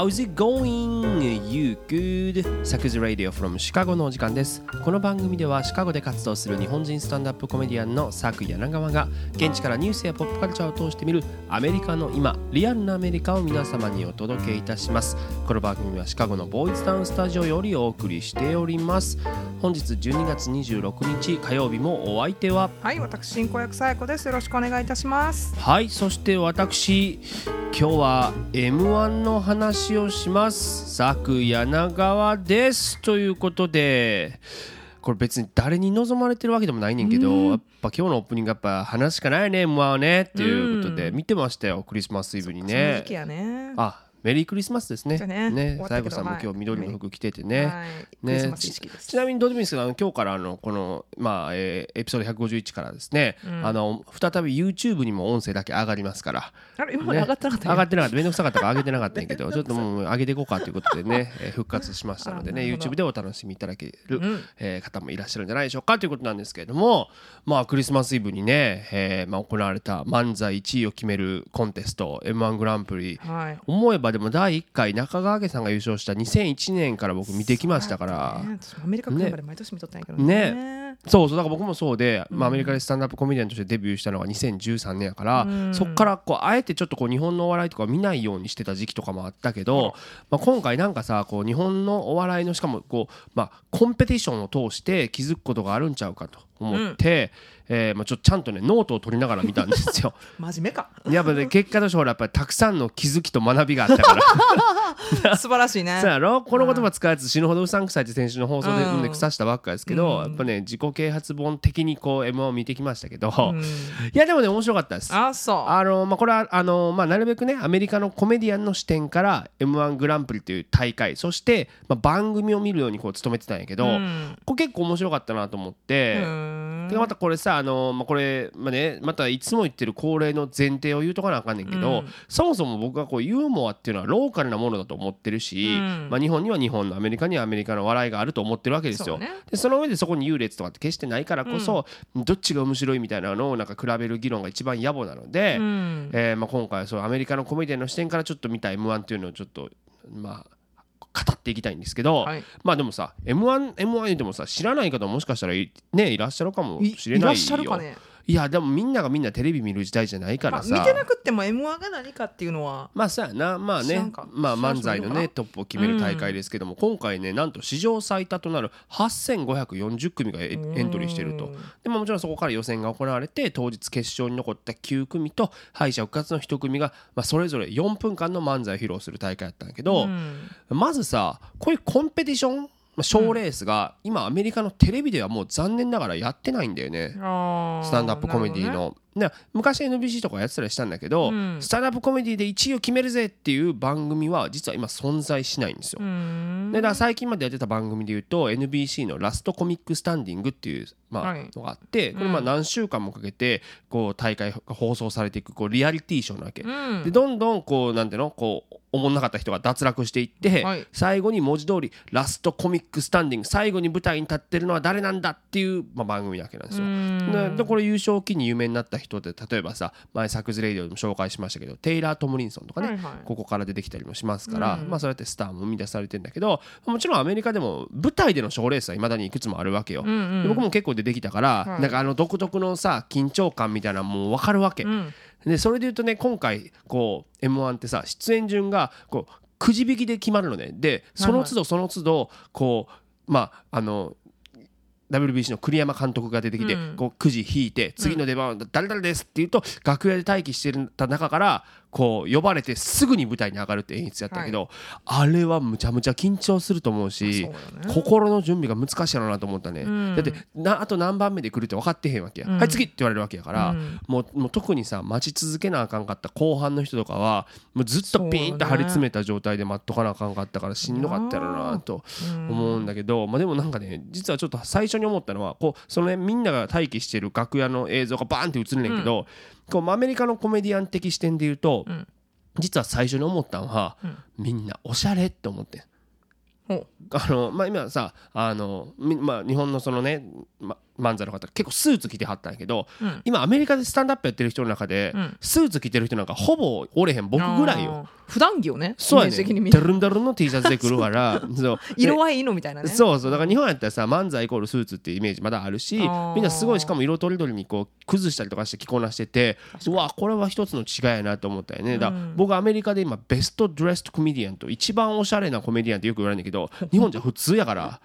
How's it going? You good? サクズ・ラディオ from シカゴのお時間ですこの番組ではシカゴで活動する日本人スタンダップコメディアンのサク柳川が現地からニュースやポップカルチャーを通して見るアメリカの今リアルなアメリカを皆様にお届けいたしますこの番組はシカゴのボーイズタウンスタジオよりお送りしております本日12月26日火曜日もお相手ははい、私進行役さやこです。よろしくお願いいたします。はいそして私今日は m 1の話をします佐久柳川ですということでこれ別に誰に望まれてるわけでもないねんけど、やっぱ今日のオープニングやっぱ話しかないね m 1はねっていうことで見てましたよクリスマスイブにね。ね。あメリークリスマスですね。ね終わったけど西郷さんも今日緑の服着ててね、はい、クリスマス意識です。ちなみにどうでもいいですけどあの今日からあのこの、まあえーエピソード151からですね、あの再び YouTube にも音声だけ上がりますから、あれ今まで上がってなかったよ上がってなかった。めんどくさかったから上げてなかったんやけどちょっともう上げていこうかということでね、えー復活しましたのでね YouTube でお楽しみいただける、ん。えー方もいらっしゃるんじゃないでしょうかということなんですけれどもまあクリスマスイブにね、えーまあ、行われた漫才1位を決めるコンテスト m 1グランプリ。はい。思えばでも第1回中川家さんが優勝した2001年から僕見てきましたから。ね私アメリカ来るまで毎年見とったんやけどね。ねそうそうだから僕もそうで、まあ、アメリカでスタンダップコメディアンとしてデビューしたのが2013年やから、そっからこうあえてちょっとこう日本のお笑いとか見ないようにしてた時期とかもあったけど、まあ、今回なんかさこう日本のお笑いのしかもこう、まあ、コンペティションを通して気づくことがあるんちゃうかと思って、えーまあ、ちょちゃんとねノートを取りながら見たんですよ。真面目か。やっぱね結果としてほらやっぱりたくさんの気づきと学びがあったから。素晴らしいね そう。やろ？この言葉使うやつ死ぬほどうさんくさいって先週の放送でうん腐したばっかですけど、やっぱね自己啓発本的にこう M1 を見てきましたけど、うんいやでもね面白かったです。あ、そう。あのまあ、これはあの、まあ、なるべくねアメリカのコメディアンの視点から m 1グランプリという大会そして、まあ、番組を見るようにこう努めてたんやけど、うんこれ結構面白かったなと思って。うん。でまたこれさあの、まあ、これ、まあね、またいつも言ってる恒例の前提を言うとかなあかんねんけど、うん。そもそも僕はこうユーモアっていうのはローカルなものだと思ってるし、うん。まあ、日本には日本のアメリカにはアメリカの笑いがあると思ってるわけですよ。そうね。でその上でそこに優劣とかって決してないからこそ、どっちが面白いみたいなのをなんか比べる議論が一番野暮なので、うん。えーまあ、今回はそうアメリカのコメディアンの視点からちょっと見た m 1っていうのをちょっとまあ語っていきたいんですけど、はいまあでもさ m 1 m 1言ってもさ知らない方ももしかしたらい,、ね、いらっしゃるかもいしれないよいらっしゃるかね。いやでもみんながみんなテレビ見る時代じゃないかまあらさ、見てなくっても M1 が何かっていうのは。まあそうやな。まあね。まあ漫才のねトップを決める大会ですけども、今回ねなんと史上最多となる8540組がエエントリーしてると。うんでももちろんそこから予選が行われて当日決勝に残った9組と敗者復活の1組が、まあ、それぞれ4分間の漫才を披露する大会だったんだけど、うん。まずさこういうコンペティション賞、ーレースが今アメリカのテレビではもう残念ながらやってないんだよね。あスタンダップコメディの、ね昔 NBC とかやってたりしたんだけど、うん。スタンダップコメディで1位を決めるぜっていう番組は実は今存在しないんですよ。うん。でだから最近までやってた番組でいうと NBC の「ラストコミックスタンディング」っていう、まあはい。のがあってこれまあ何週間もかけてこう大会が放送されていくこうリアリティショーなわけ。うん。でどんどんこうなんていうの？こうおもんなかった人が脱落していって、はい。最後に文字通りラストコミックスタンディング最後に舞台に立ってるのは誰なんだっていう、まあ、番組なわけなんですよ。でこれ優勝を機に有名になった人で例えばさ前サクズレイディオでも紹介しましたけどテイラー・トムリンソンとかね、はいはい。ここから出てきたりもしますから、うんまあそうやってスターも生み出されてるんだけどもちろんアメリカでも舞台での賞レースはいまだにいくつもあるわけよ。うんうん。で僕も結構出てきたから、はい。なんかあの独特のさ緊張感みたいなのもう分かるわけ。うん。でそれで言うとね今回こう m 1ってさ出演順がこうくじ引きで決まるのね。でその都度その都度こうまああの WBC の栗山監督が出てきて、うん。こうくじ引いて次の出番は誰々ですって言うと楽屋で待機してた中からこう呼ばれてすぐに舞台に上がるって演出やったけど、あれはむちゃむちゃ緊張すると思うしね。心の準備が難しいやろうなと思ったね、うん。だってなあと何番目で来るって分かってへんわけや、うん。はい次って言われるわけやから、うん。もうもう特にさ待ち続けなあかんかった後半の人とかはもうずっとピーンと張り詰めた状態で待っとかなあかんかったからしんどかったやろなと思うんだけど、まあ、でもなんかね実はちょっと最初に思ったのはこうその、ね、みんなが待機してる楽屋の映像がバーンって映るねんけど、こうアメリカのコメディアン的視点で言うと、ん。実は最初に思ったのは、うん。みんなおしゃれって思ってあのまあ、今さあの、みまあ、日本のそのね、ま、漫才の方結構スーツ着てはったんやけど、うん。今アメリカでスタンダップやってる人の中で、うん。スーツ着てる人なんかほぼおれへん僕ぐらいよ。普段着をねそうやね。ダルンダルンの T シャツで来るから そう色合いいいのみたいなね。そうそう。だから日本やったらさ漫才イコールスーツってイメージまだあるしみんなすごいしかも色とりどりにこう崩したりとかして着こなしててうわこれは一つの違いやなと思ったよね。だ僕アメリカで今ベストドレストコメディアンと一番おしゃれなコメディアンってよく言われるんだけど日本じゃ普通やから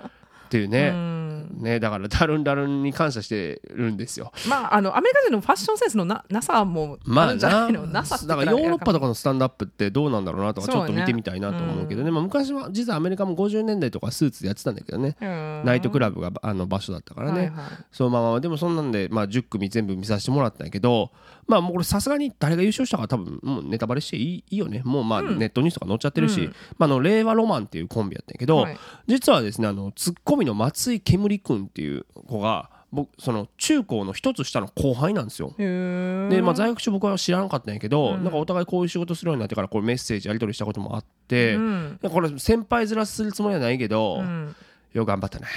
っていううねん。ねだからダルンダルンに感謝してるんですよ。まああのアメリカ人のファッションセンスのななさもまああるんじゃなないのなさってだからヨーロッパとかのスタンドアップってどうなんだろうなとかちょっと見てみたいなと思うけどね。まあ昔は実はアメリカも50年代とかスーツでやってたんだけどね。ナイトクララブがあの場所だったからね、はいはい。そのままでもそんなんで、まあ、10組全部見させてもらったんやけどまあもうこれさすがに誰が優勝したか多分もうネタバレしていいいいよね。もうまあうん。ネットニュースとか載っちゃってるし、うん。まあ、あの令和ロマンっていうコンビやったんやけど、はい。実はですねあのツッコミの松井けむりくんっていう子が僕その中高の一つ下の後輩なんですよ。でまあ、在学中僕は知らなかったんやけど、うんなんかお互いこういう仕事するようになってからこれメッセージやり取りしたこともあって、うんこれ先輩面するつもりはないけど、うんよく頑張ったね。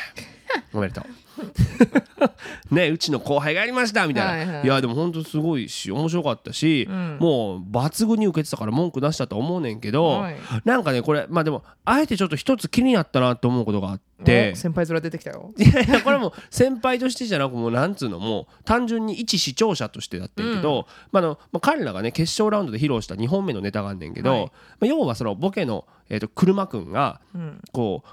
おめでとう。ねうちの後輩がやりましたみたいな、はいいはい。やでも本当すごいし面白かったし、うん。もう抜群に受けてたから文句出したと思うねんけど、はい。なんかねこれまあでもあえてちょっと一つ気になったなと思うことがあってお先輩面出てきたよ。いやいやこれもう 先輩としてじゃなくもうなんつうのもう単純に一視聴者としてだってんけど、まああのまあ、彼らがね決勝ラウンドで披露した2本目のネタがあんねんけど、はい。まあ、要はそのボケの、えー、と車くんがうん。こう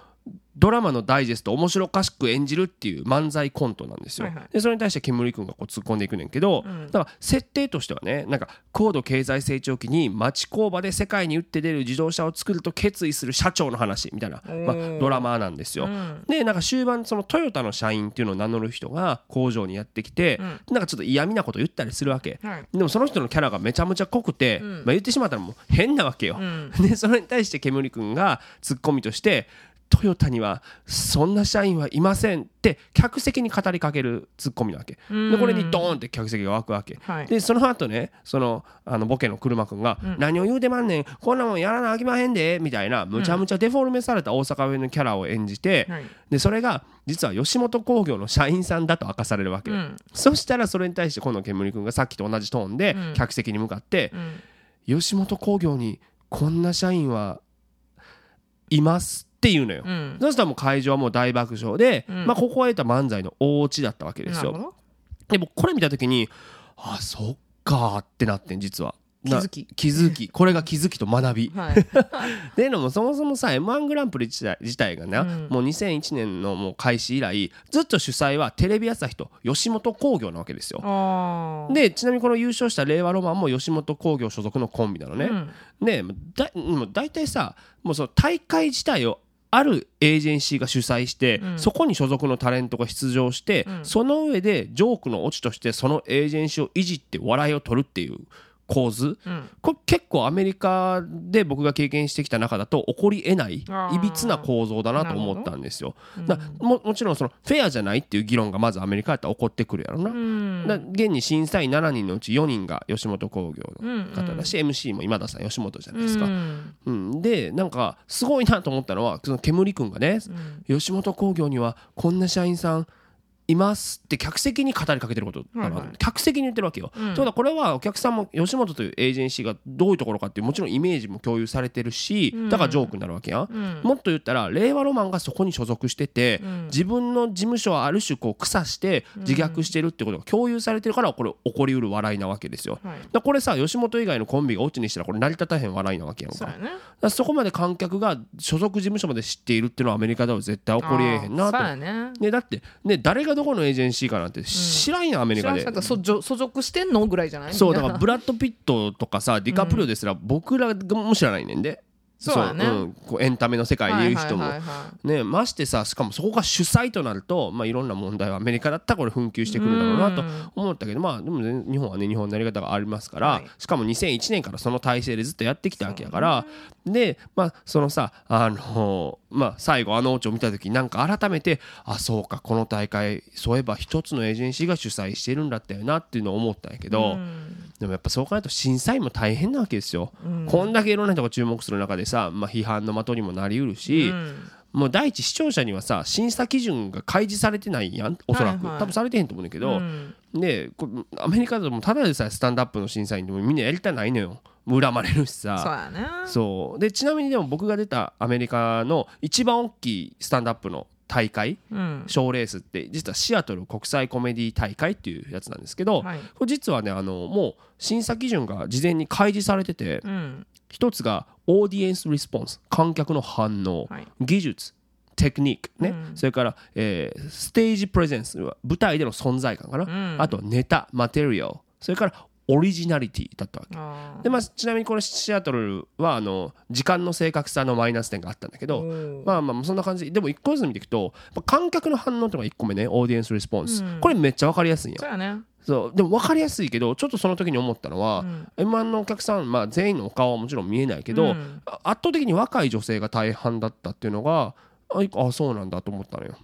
ドラマのダイジェストを面白おかしく演じるっていう漫才コントなんですよ。はいはいでそれに対して煙くんがこう突っ込んでいくねんけど、うんだから設定としてはねなんか高度経済成長期に町工場で世界に打って出る自動車を作ると決意する社長の話みたいな、まあ、ドラマーなんですよ。うんでなんか終盤そのトヨタの社員っていうのを名乗る人が工場にやってきて、なんかちょっと嫌味なこと言ったりするわけ。はいでもその人のキャラがめちゃめちゃ濃くて、うんまあ、言ってしまったらもう変なわけよ。うんでそれに対して煙くんがツッコミとしてトヨタにはそんな社員はいませんって客席に語りかけるツッコミなわけ。でこれにドーンって客席が湧くわけ。はい。でその後ねそのあのボケの車くん。が「何を言うてまんねん。こんなもんやらなあきまへんで」みたいなむちゃむちゃデフォルメされた大阪弁のキャラを演じてはい。でそれが実は吉本興業の社員さんだと明かされるわけ、うん。そしたらそれに対して今度煙くんがさっきと同じトーンでうん。客席に向かってうん。吉本興業にこんな社員はいますっていうのよ、うん。そしたらもう会場はもう大爆笑で、うん。まあここは得た漫才の大オチだったわけですよ。でもこれ見た時にあそっかーってなってん実は。な気づき。気づき。これが気づきと学び。はい。っていうのもそもそもさ m 1グランプリ自体自体がな、うん。もう2001年のもう開始以来ずっと主催はテレビ朝日と吉本興業なわけですよ。でちなみにこの優勝した令和ロマンも吉本興業所属のコンビなのね、うん。でだもう大体さもうその大会自体をあるエージェンシーが主催して、うん。そこに所属のタレントが出場して、うん。その上でジョークのオチとしてそのエージェンシーをいじって笑いを取るっていう構図？うん。これ結構アメリカで僕が経験してきた中だと起こりえないいびつな構造だなと思ったんですよ。ももちろんそのフェアじゃないっていう議論がまずアメリカやったら起こってくるやろな。うん。だ現に審査員7人のうち4人が吉本興業の。方だし、MC も今田さん吉本じゃないですか。うん。うん、でなんかすごいなと思ったのはその煙くんがね、うん。吉本興業にはこんな社員さんいますって客席に語りかけてることだな、はいはい。客席に言ってるわけよ。うん。というこれはお客さんも吉本というエージェンシーがどういうところかっていうもちろんイメージも共有されてるし、うん。だからジョークになるわけや。ん。うん。もっと言ったら令和ロマンがそこに所属してて、うん。自分の事務所はある種こう腐して自虐してるってことが共有されてるからこれ起こりうる笑いなわけですよ。はい。だこれさ吉本以外のコンビがオチにしたらこれ成り立たへん笑いなわけやんか。そね。そこまで観客が所属事務所まで知っているっていうのはアメリカでは絶対起こりえへんなと。あーそうやね。ね、だって、ね、誰がどこのエージェンシーかなんて知らんやん、アメリカで。所属所属してんのぐらいじゃないそうだからブラッド・ピットとかさディカプリオですら僕らも知らないねんでそうやね。ん、こうエンタメの世界でいう人も、ね、ましてさしかもそこが主催となると、まあ、いろんな問題はアメリカだったらこれ紛糾してくるだろうなとうん。思ったけど、まあ、でも、ね、日本はね日本のやり方がありますから、はい。しかも2001年からその体制でずっとやってきたわけやから、で、まあ、そのさあのまあ、最後あのオチを見た時なんか改めてあそうかこの大会そういえば一つのエージェンシーが主催してるんだったよなっていうのを思ったんやけど、うんでもやっぱそう考えると審査員も大変なわけですよ。うん。こんだけいろんな人が注目する中でさ、まあ、批判の的にもなりうるし、うん。もう第一視聴者にはさ審査基準が開示されてないやんおそらく、はいはい。多分されてへんと思うんだけど、うん。でこアメリカだともうただでさえスタンダップの審査員でもみんなやりたないのよ。恨まれるしさ。そうでちなみにでも僕が出たアメリカの一番大きいスタンダップの大会うん。賞レースって実はシアトル国際コメディ大会っていうやつなんですけど、はい。これ実はねあのもう審査基準が事前に開示されててうん。一つがオーディエンス・リスポンス観客の反応、はい。技術テクニックね、うん。それから、えーステージプレゼンス舞台での存在感かな、うん。あとネタマテリアルそれからオリジナリティだったわけ。で、まあ、ちなみにこのシアトルはあの時間の正確さのマイナス点があったんだけど、まあまあそんな感じ。でも1個ずつ見ていくとまあ観客の反応っていうのが1個目ねオーディエンス・リスポンス、うん。これめっちゃ分かりやすいんや。そうやね。そう。でも分かりやすいけどちょっとその時に思ったのは、うん。M1 のお客さん、まあ、全員のお顔はもちろん見えないけど、うん。あ圧倒的に若い女性が大半だったっていうのがああそうなんだと思ったのよ。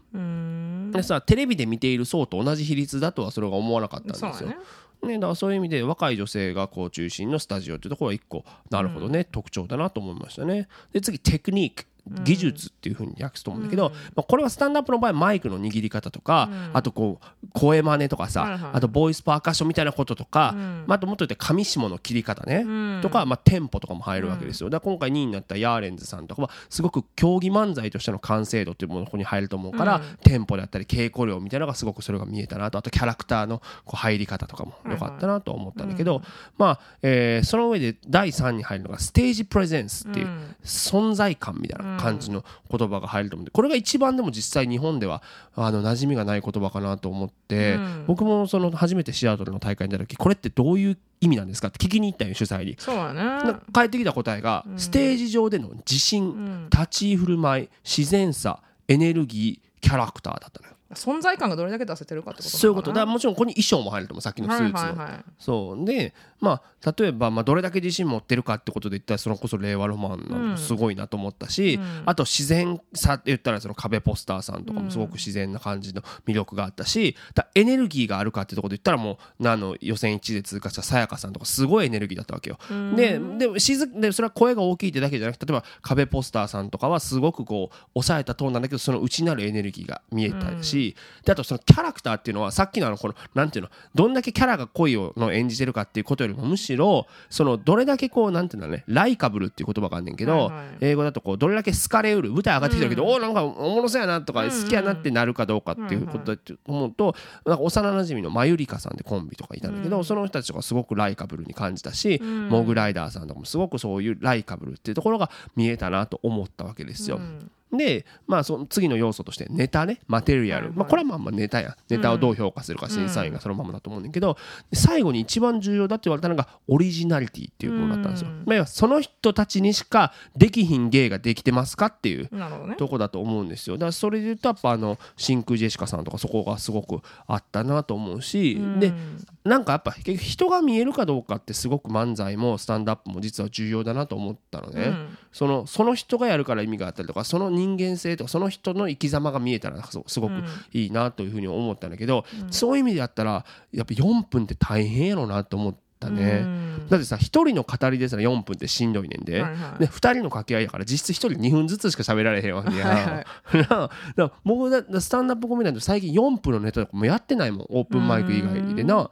でさテレビで見ている層と同じ比率だとはそれが思わなかったんですよ。そうやねね、だからそういう意味で若い女性がこう中心のスタジオっていうところは一個なるほどね、特徴だなと思いましたね。で次テクニック技術っていうふうに訳すと思うんだけど、うん。まあ、これはスタンダップの場合マイクの握り方とか、うん。あとこう声真似とかさ、はいはいあとボイスパーカッションみたいなこととか、うん。まあ、あともっと言って上下の切り方ね、うん。とか、まあ、テンポとかも入るわけですよ。だから今回2位になったヤーレンズさんとかはすごく競技漫才としての完成度っていうものがここに入ると思うから、うん。テンポであったり稽古量みたいなのがすごくそれが見えたなと。あとキャラクターのこう入り方とかも良かったなと思ったんだけど、まあ、えーその上で第3に入るのがステージプレゼンスっていううん。存在感みたいな感じの言葉が入ると思うんでこれが一番でも実際日本ではあの馴染みがない言葉かなと思って、うん。僕もその初めてシアトルの大会に出た時これってどういう意味なんですかって聞きに行ったんよ主催に。そうやね。な返ってきた答えが、ステージ上での自信、うん。立ち居振る舞い自然さエネルギーキャラクターだったのよ存在感がどれだけ出せてるかってことそういうこと。だももちろんここに衣装も入ると思うさっきのスーツ。の、はいはいはい。そう。でまあ例えば、まあ、どれだけ自信持ってるかってことで言ったらそれこそ令和ロマンなのすごいなと思ったし、うん。あと自然さって言ったらその壁ポスターさんとかもすごく自然な感じの魅力があったしだエネルギーがあるかってところで言ったらもうあの予選1位で通過したさやかさんとかすごいエネルギーだったわけよ。ででも静でそれは声が大きいってだけじゃなくて例えば壁ポスターさんとかはすごくこう抑えたトーンなんだけどその内なるエネルギーが見えたし、であとそのキャラクターっていうのはさっきのあのこのなんていうのどんだけキャラが濃いをの演じてるかっていうことよりもむしろそのどれだけこうなんていうのねライカブルっていう言葉があんねんけど、はいはい。英語だとこうどれだけ好かれうる舞台上がってきてるけど、おおなんかおもろそうやなとか好きやなってなるかどうかっていうことだと思うとなんか幼馴染のマユリカさんでコンビとかいたんだけど、その人たちとかすごくライカブルに感じたし、モグライダーさんとかもすごくそういうライカブルっていうところが見えたなと思ったわけですよ。うんで、まあ、その次の要素としてネタねマテリアル、まあ、これはまあまあネタや。ネタをどう評価するか審査員がそのままだと思うんだけど、で最後に一番重要だって言われたのがオリジナリティっていうものだったんですよ。うん。まあ、要はその人たちにしかできひん芸ができてますかっていうね。とこだと思うんですよ。だからそれで言うとやっぱあの真空ジェシカさんとかそこがすごくあったなと思うし、でうん。なんかやっぱ結局人が見えるかどうかってすごく漫才もスタンドアップも実は重要だなと思ったのね、うんそのその人がやるから意味があったりとかその人間性とかその人の生き様が見えたらすすごくいいなというふうに思ったんだけど、そういう意味でやったらやっぱ4分って大変やろなと思ったね、うん。だってさ1人の語りですら4分ってしんどいねんで、はいはい。で2人の掛け合いやから実質1人2分ずつしか喋られへんわけや、はいはい。だから僕だだスタンダップコメディア最近4分のネタとかもやってないもんオープンマイク以外で。な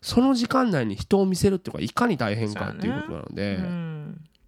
その時間内に人を見せるっていうのがいかに大変かっていうことなので。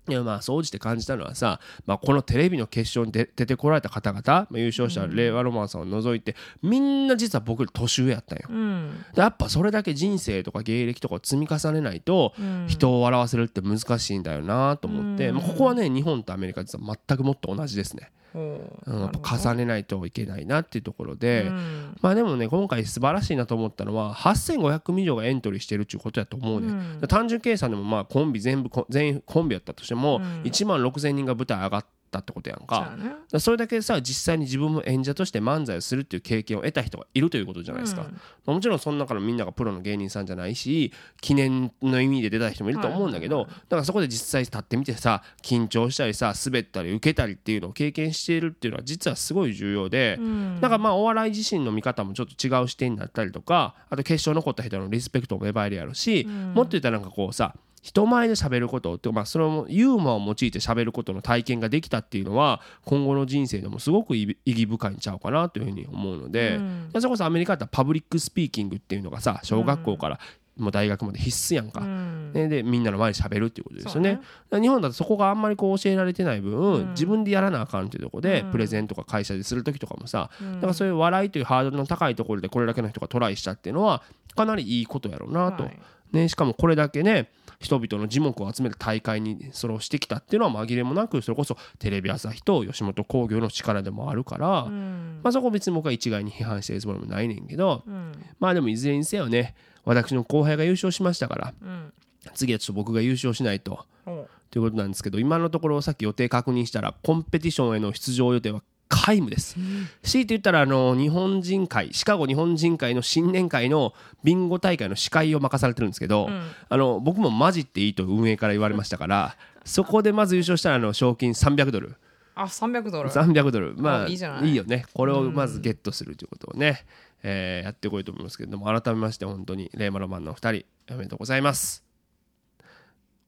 うんいやまあ総じて感じたのはさ、まあ、このテレビの決勝に出出てこられた方々、まあ、優勝した令和ロマンさんを除いてみんな実は僕より年上やったんよ。うん。でやっぱそれだけ人生とか芸歴とかを積み重ねないとうん。人を笑わせるって難しいんだよなと思って、うん。まあ、ここはね日本とアメリカ実は全くもっと同じですね、ほううん、重ねないといけないなっていうところで、うん。まあでもね今回素晴らしいなと思ったのは8500組以上がエントリーしてるっていうことやと思うね、うん。単純計算でもまあコンビ全部こ全員コンビやったとしてもうん。1万6000人が舞台上がったってことやんか。やね。それだけさ実際に自分も演者として漫才をするっていう経験を得た人がいるということじゃないですか、うん。まあもちろんその中のみんながプロの芸人さんじゃないし記念の意味で出た人もいると思うんだけど、はいはいだからそこで実際立ってみてさ緊張したりさ滑ったり受けたりっていうのを経験しているっていうのは実はすごい重要で、うん。だからまあお笑い自身の見方もちょっと違う視点になったりとかあと決勝残った人のリスペクトも芽生えるやろし、うん。もっと言ったらなんかこうさ人前で喋ることってまあそのユーモアを用いて喋ることの体験ができたっていうのは今後の人生でもすごく意義深いんちゃうかなというふうに思うので、うん。それこそアメリカだったらパブリックスピーキングっていうのがさ小学校からもう大学まで必須やんか。うん。ね、でみんなの前で喋るっていうことですよね。ね。日本だとそこがあんまりこう教えられてない分、うん。自分でやらなあかんっていうところで、うん。プレゼンとか会社でする時とかもさ、うん。だからそういう笑いというハードルの高いところでこれだけの人がトライしたっていうのはかなりいいことやろうなと、はいね、しかもこれだけね人々の耳目を集める大会にそれをしてきたっていうのは紛れもなくそれこそテレビ朝日と吉本興業の力でもあるから、うん。まあ、そこ別に僕は一概に批判してるつもりもないねんけどうん。まあでもいずれにせよね私の後輩が優勝しましたからうん。次はちょっと僕が優勝しないと。おということなんですけど今のところさっき予定確認したらコンペティションへの出場予定は皆無です。強いて言ったらあの日本人会シカゴ日本人会の新年会のビンゴ大会の司会を任されてるんですけど、うんあの僕もマジっていいと運営から言われましたからそこでまず優勝したらあの賞金300ドルあ300ドル300ドルまあいいじゃないよねこれをまずゲットするということをね、えーやってこいと思いますけれども改めまして本当にレイマロマンのお二人おめでとうございます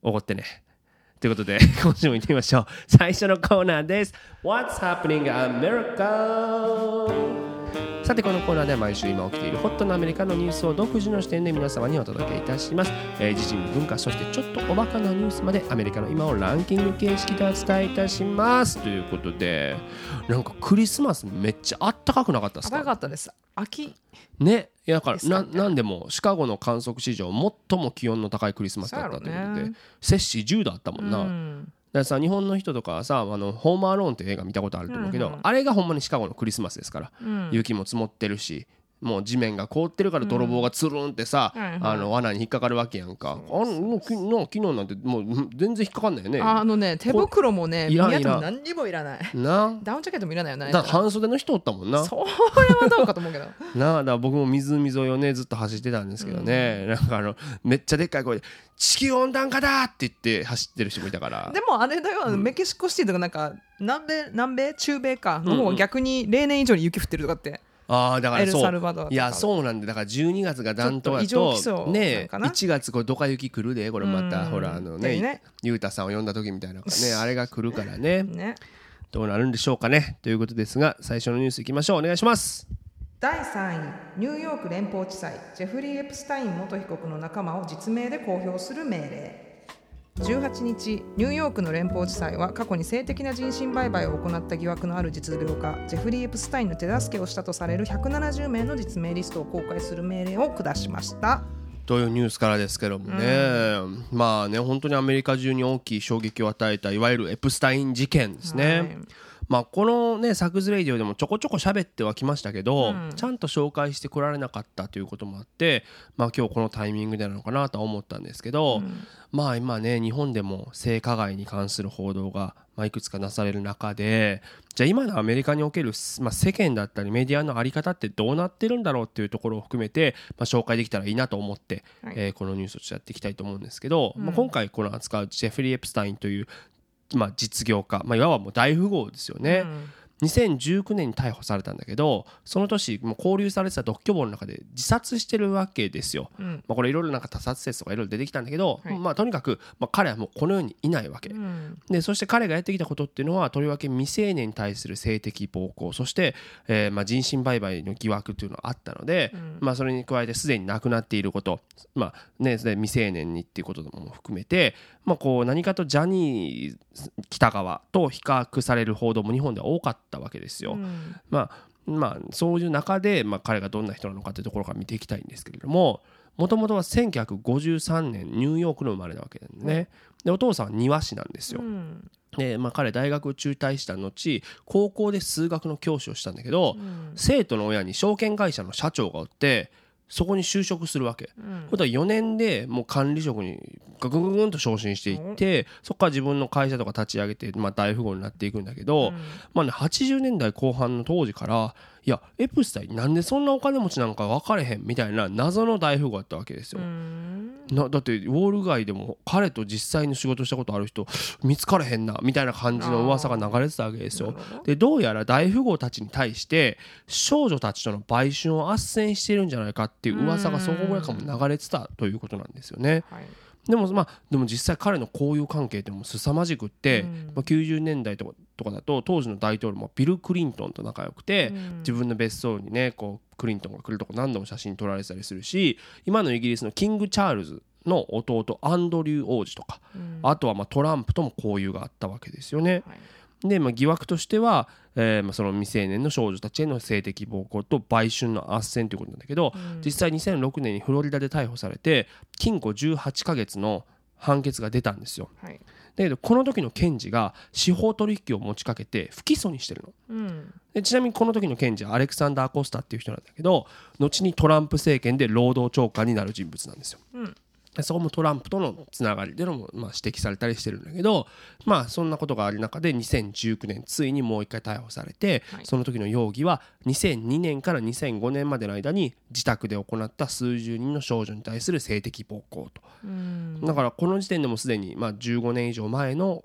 おごってねということで 今週も行ってみましょう。最初のコーナーです。What's happening America? さてこのコーナーでは毎週今起きているホットなアメリカのニュースを独自の視点で皆様にお届けいたします、えー、自身の文化そしてちょっとおバカなニュースまでアメリカの今をランキング形式でお伝えいたします。ということでなんかクリスマスめっちゃあったかくなかったですかかったです。秋。ねいやだからなですかね。なんでもシカゴの観測史上最も気温の高いクリスマスだったということで摂氏10度あったもんな、うん。だからさ日本の人とかはさあの「ホームアローン」って映画見たことあると思うけど、うん。うん。あれがほんまにシカゴのクリスマスですから、うん。雪も積もってるしもう地面が凍ってるから泥棒がつるんってさ、あの罠に引っかかるわけやんか、あのもうきの昨日なんてもううん全然引っかかんないよね。あのね手袋もねいらんい何にもいらない。な？ダウンジャケットもいらないよねだ半袖の人おったもんな。それはどうかと思うけど。なあだから僕も湖沿いをねずっと走ってたんですけどね、なんかあのめっちゃでっかい声で「地球温暖化だ!」って言って走ってる人もいたから。でもあれだよ、メキシコシティとかなんか南米南米？中米かの方が逆に例年以上に雪降ってるとかって、ああだからそうエルサルバドルとか。いやそうなんでだから12月が暖冬やとねかな？1月これドカ雪来るでこれまたうん。ほらあのねでね。ゆうたさんを呼んだ時みたいなねあれが来るからね。ね。どうなるんでしょうかね。ということですが最初のニュースいきましょう。お願いします。第3位ニューヨーク連邦地裁ジェフリー・エプスタイン元被告の仲間を実名で公表する命令18日ニューヨークの連邦地裁は過去に性的な人身売買を行った疑惑のある実業家ジェフリー・エプスタインの手助けをしたとされる170名の実名リストを公開する命令を下しました。というニュースからですけどもね、まあね本当にアメリカ中に大きい衝撃を与えたいわゆるエプスタイン事件ですね、はいまあこのねサクズレイディオでもちょこちょこ喋ってはきましたけど、うん。ちゃんと紹介してこられなかったということもあってまあ今日このタイミングでなのかなとは思ったんですけど、まあ今ね日本でも性加害に関する報道がまあいくつかなされる中でじゃあ今のアメリカにおける、まあ、世間だったりメディアの在り方ってどうなってるんだろうっていうところを含めて、まあ、紹介できたらいいなと思って、はい。えーこのニュースをちょっとやっていきたいと思うんですけど、まあ、今回この扱うジェフリー・エプスタインという、まあ、実業家、まあ、いわばもう大富豪ですよね。うん2019年に逮捕されたんだけどその年もう勾留されてた独居房の中で自殺してるわけですよ。うん。まあ、これいろいろなんか他殺説とかいろいろ出てきたんだけど、はい。まあ、とにかく、まあ、彼はもうこの世にいないわけ、うん。でそして彼がやってきたことっていうのはとりわけ未成年に対する性的暴行そして、えーまあ、人身売買の疑惑っていうのがあったので、うん。まあ、それに加えてすでに亡くなっていること、まあね、未成年にっていうことも含めて、まあ、こう何かとジャニー北川と比較される報道も日本では多かったわけですよ。うん。まあまあ、そういう中で、まあ、彼がどんな人なのかというところから見ていきたいんですけれどももともとは1953年ニューヨークの生まれなわけなんでね、でお父さんは庭師なんですよ。うん。で、まあ、彼大学を中退した後高校で数学の教師をしたんだけど、うん。生徒の親に証券会社の社長がおってそこに就職するわけ。うん。ことは4年でもう管理職にガクングンと昇進していってそこから自分の会社とか立ち上げて、まあ、大富豪になっていくんだけど、うん。まあね、80年代後半の当時からいやエプスタインなんでそんなお金持ちなんか分かれへんみたいな謎の大富豪だったわけですよ。うんなだってウォール街でも彼と実際に仕事したことある人見つかれへんなみたいな感じの噂が流れてたわけですよ。でどうやら大富豪たちに対して少女たちとの売春を斡旋してるんじゃないかっていう噂がそこぐらいかも流れてたということなんですよね。はいでもまあでも実際彼の交友関係ってもう凄まじくって、うん。まあ、90年代とかとかだと当時の大統領もビル・クリントンと仲良くて、うん。自分の別荘にねこうクリントンが来るとこ何度も写真撮られてたりするし今のイギリスのキング・チャールズの弟アンドリュー王子とか、うん。あとはまあトランプとも交友があったわけですよね。はいで、まあ、疑惑としては、えーまあ、その未成年の少女たちへの性的暴行と売春の斡旋ということなんだけど、うん。実際2006年にフロリダで逮捕されて禁錮18ヶ月の判決が出たんですよ。はい。だけどこの時の検事が司法取引を持ちかけて不起訴にしてるの。うん。でちなみにこの時の検事はアレクサンダー・コスタっていう人なんだけど後にトランプ政権で労働長官になる人物なんですよ。うん。でそこもトランプとのつながりでのも、まあ、指摘されたりしてるんだけどまあそんなことがある中で2019年ついにもう一回逮捕されて、はい。その時の容疑は2002年から2005年までの間に自宅で行った数十人の少女に対する性的暴行と。うん。だからこの時点でもすでにまあ15年以上前の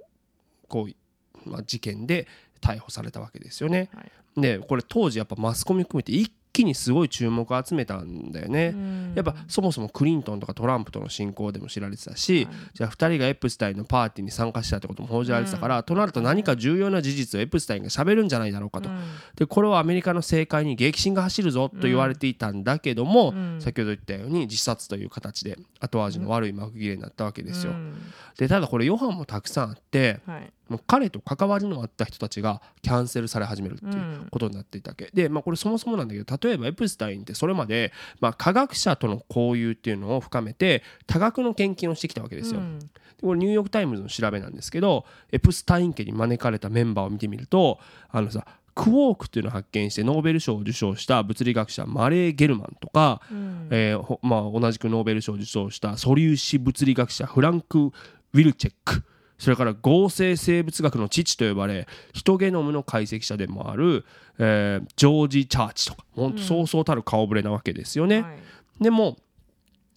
こう、まあ、事件で逮捕されたわけですよね。はい。でこれ当時やっぱマスコミ含めて一気にすごい注目を集めたんだよね。うん。やっぱそもそもクリントンとかトランプとの親交でも知られてたし、はい。じゃあ2人がエプスタインのパーティーに参加したってことも報じられてたから、となると何か重要な事実をエプスタインが喋るんじゃないだろうかと、うん。でこれはアメリカの政界に激震が走るぞと言われていたんだけども、うん。先ほど言ったように自殺という形で後味の悪い幕切れになったわけですよ。うん。でただこれ余波もたくさんあってはいもう彼と関わりのあった人たちがキャンセルされ始めるっていううんことになっていたわけ。で、まあ、これそもそもなんだけど例えばエプスタインってそれまで、まあ、科学者との交友っていうのを深めて多額の献金をしてきたわけですよ。うん。でこれニューヨーク・タイムズの調べなんですけどエプスタイン家に招かれたメンバーを見てみるとあのさクォークっていうのを発見してノーベル賞を受賞した物理学者マレー・ゲルマンとか、うん。えーほまあ、同じくノーベル賞を受賞した素粒子物理学者フランク・ウィルチェックそれから合成生物学の父と呼ばれヒトゲノムの解析者でもある、えージョージ・チャーチとか本当そうそうたる顔ぶれなわけですよね。はい。でも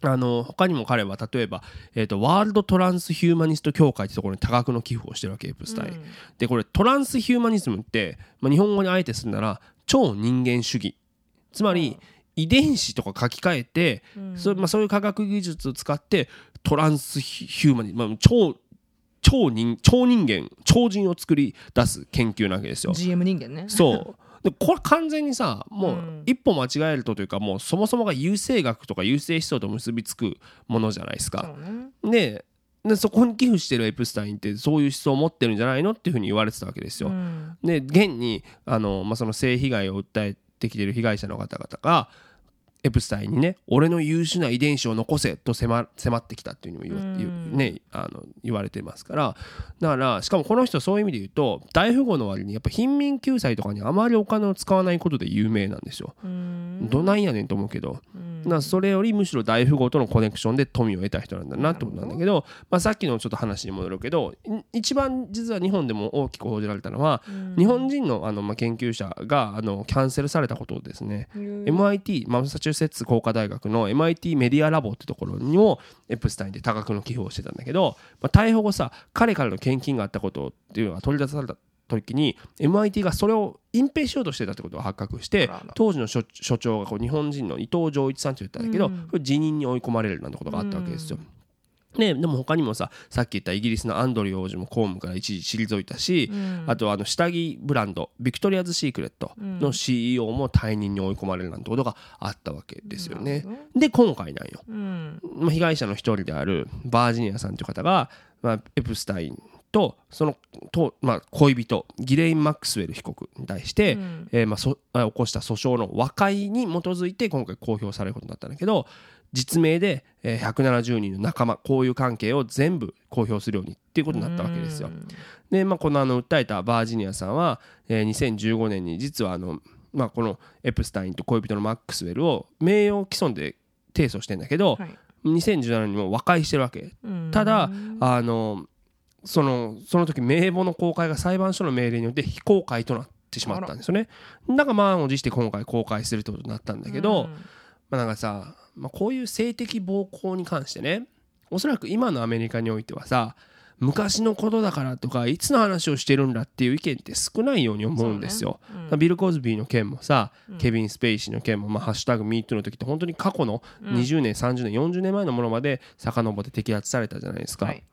あの他にも彼は例えば、えー、とワールドトランスヒューマニスト協会ってところに多額の寄付をしてるわけエプスタイン。うん。でこれトランスヒューマニズムって、まあ、日本語にあえてするなら超人間主義。つまり遺伝子とか書き換えて、うん。そまあ、そういう科学技術を使ってトランスヒューマニズム、まあ、超超人超人間超人を作り出す研究なわけですよ。GM 人間ねそうでこれ完全にさもううん一歩間違えるとというかもうそもそもが優生学とか優生思想と結びつくものじゃないですか。ねででそこに寄付してるエプスタインってそういう思想を持ってるんじゃないのっていうふうに言われてたわけですよ。うんで現にあの、まあ、その性被害を訴えてきている被害者の方々がエプスタインにね俺の優秀な遺伝子を残せと迫迫ってきたっていうふうにも言ね、あの言われてますから。だからしかもこの人そういう意味で言うと大富豪の割にやっぱ貧民救済とかにあまりお金を使わないことで有名なんですよ。うん。どないやねんと思うけど、うんだからそれよりむしろ大富豪とのコネクションで富を得た人なんだなってことなんだけど、まあ、さっきのちょっと話に戻るけどい一番実は日本でも大きく報じられたのはうん。日本人のあの、まあ、研究者があのキャンセルされたことですね。うん。MIT マサチューセッツ工科大学の MIT メディアラボってところにもエプスタインで多額の寄付をしてたんだけど、まあ、逮捕後さ彼からの献金があったことっていうのが取り出された時に MIT がそれを隠蔽しようとしてたってことが発覚して当時の所所長がこう日本人の伊藤浄一さんって言ったんだけど、うん。辞任に追い込まれるなんてことがあったわけですよ。ね、でも他にもささっき言ったイギリスのアンドリュー王子も公務から一時退いたし、うん。あとあの下着ブランドビクトリアズ・シークレットの CEO も退任に追い込まれるなんてことがあったわけですよね。で今回なんよ、うん。まあ、被害者の一人であるバージニアさんという方が、まあ、エプスタインとそのと、まあ、恋人ギレイン・マックスウェル被告に対して、うん。えーまあ、そあ起こした訴訟の和解に基づいて今回公表されることになったんだけど実名で、えー170人の仲間交友関係を全部公表するようにっていうことになったわけですよ。で、まあ、このあの訴えたバージニアさんは、えー2015年に実はあの、まあ、このエプスタインと恋人のマックスウェルを名誉毀損で提訴してんだけど、はい。2017年にも和解してるわけ。うん。ただあのそのその時名簿の公開が裁判所の命令によって非公開となってしまったんですよね。だから満を持して今回公開するってことになったんだけど、うん。まあ、なんかさ、まあ、こういう性的暴行に関してねおそらく今のアメリカにおいてはさ昔のことだからとかいつの話をしてるんだっていう意見って少ないように思うんですよ。ね。うん。ビル・コズビーの件もさ、ケビン・スペイシーの件も、まあ、ハッシュタグ MeToo の時って本当に過去の20年、30年40年前のものまで遡って摘発されたじゃないですか。はい。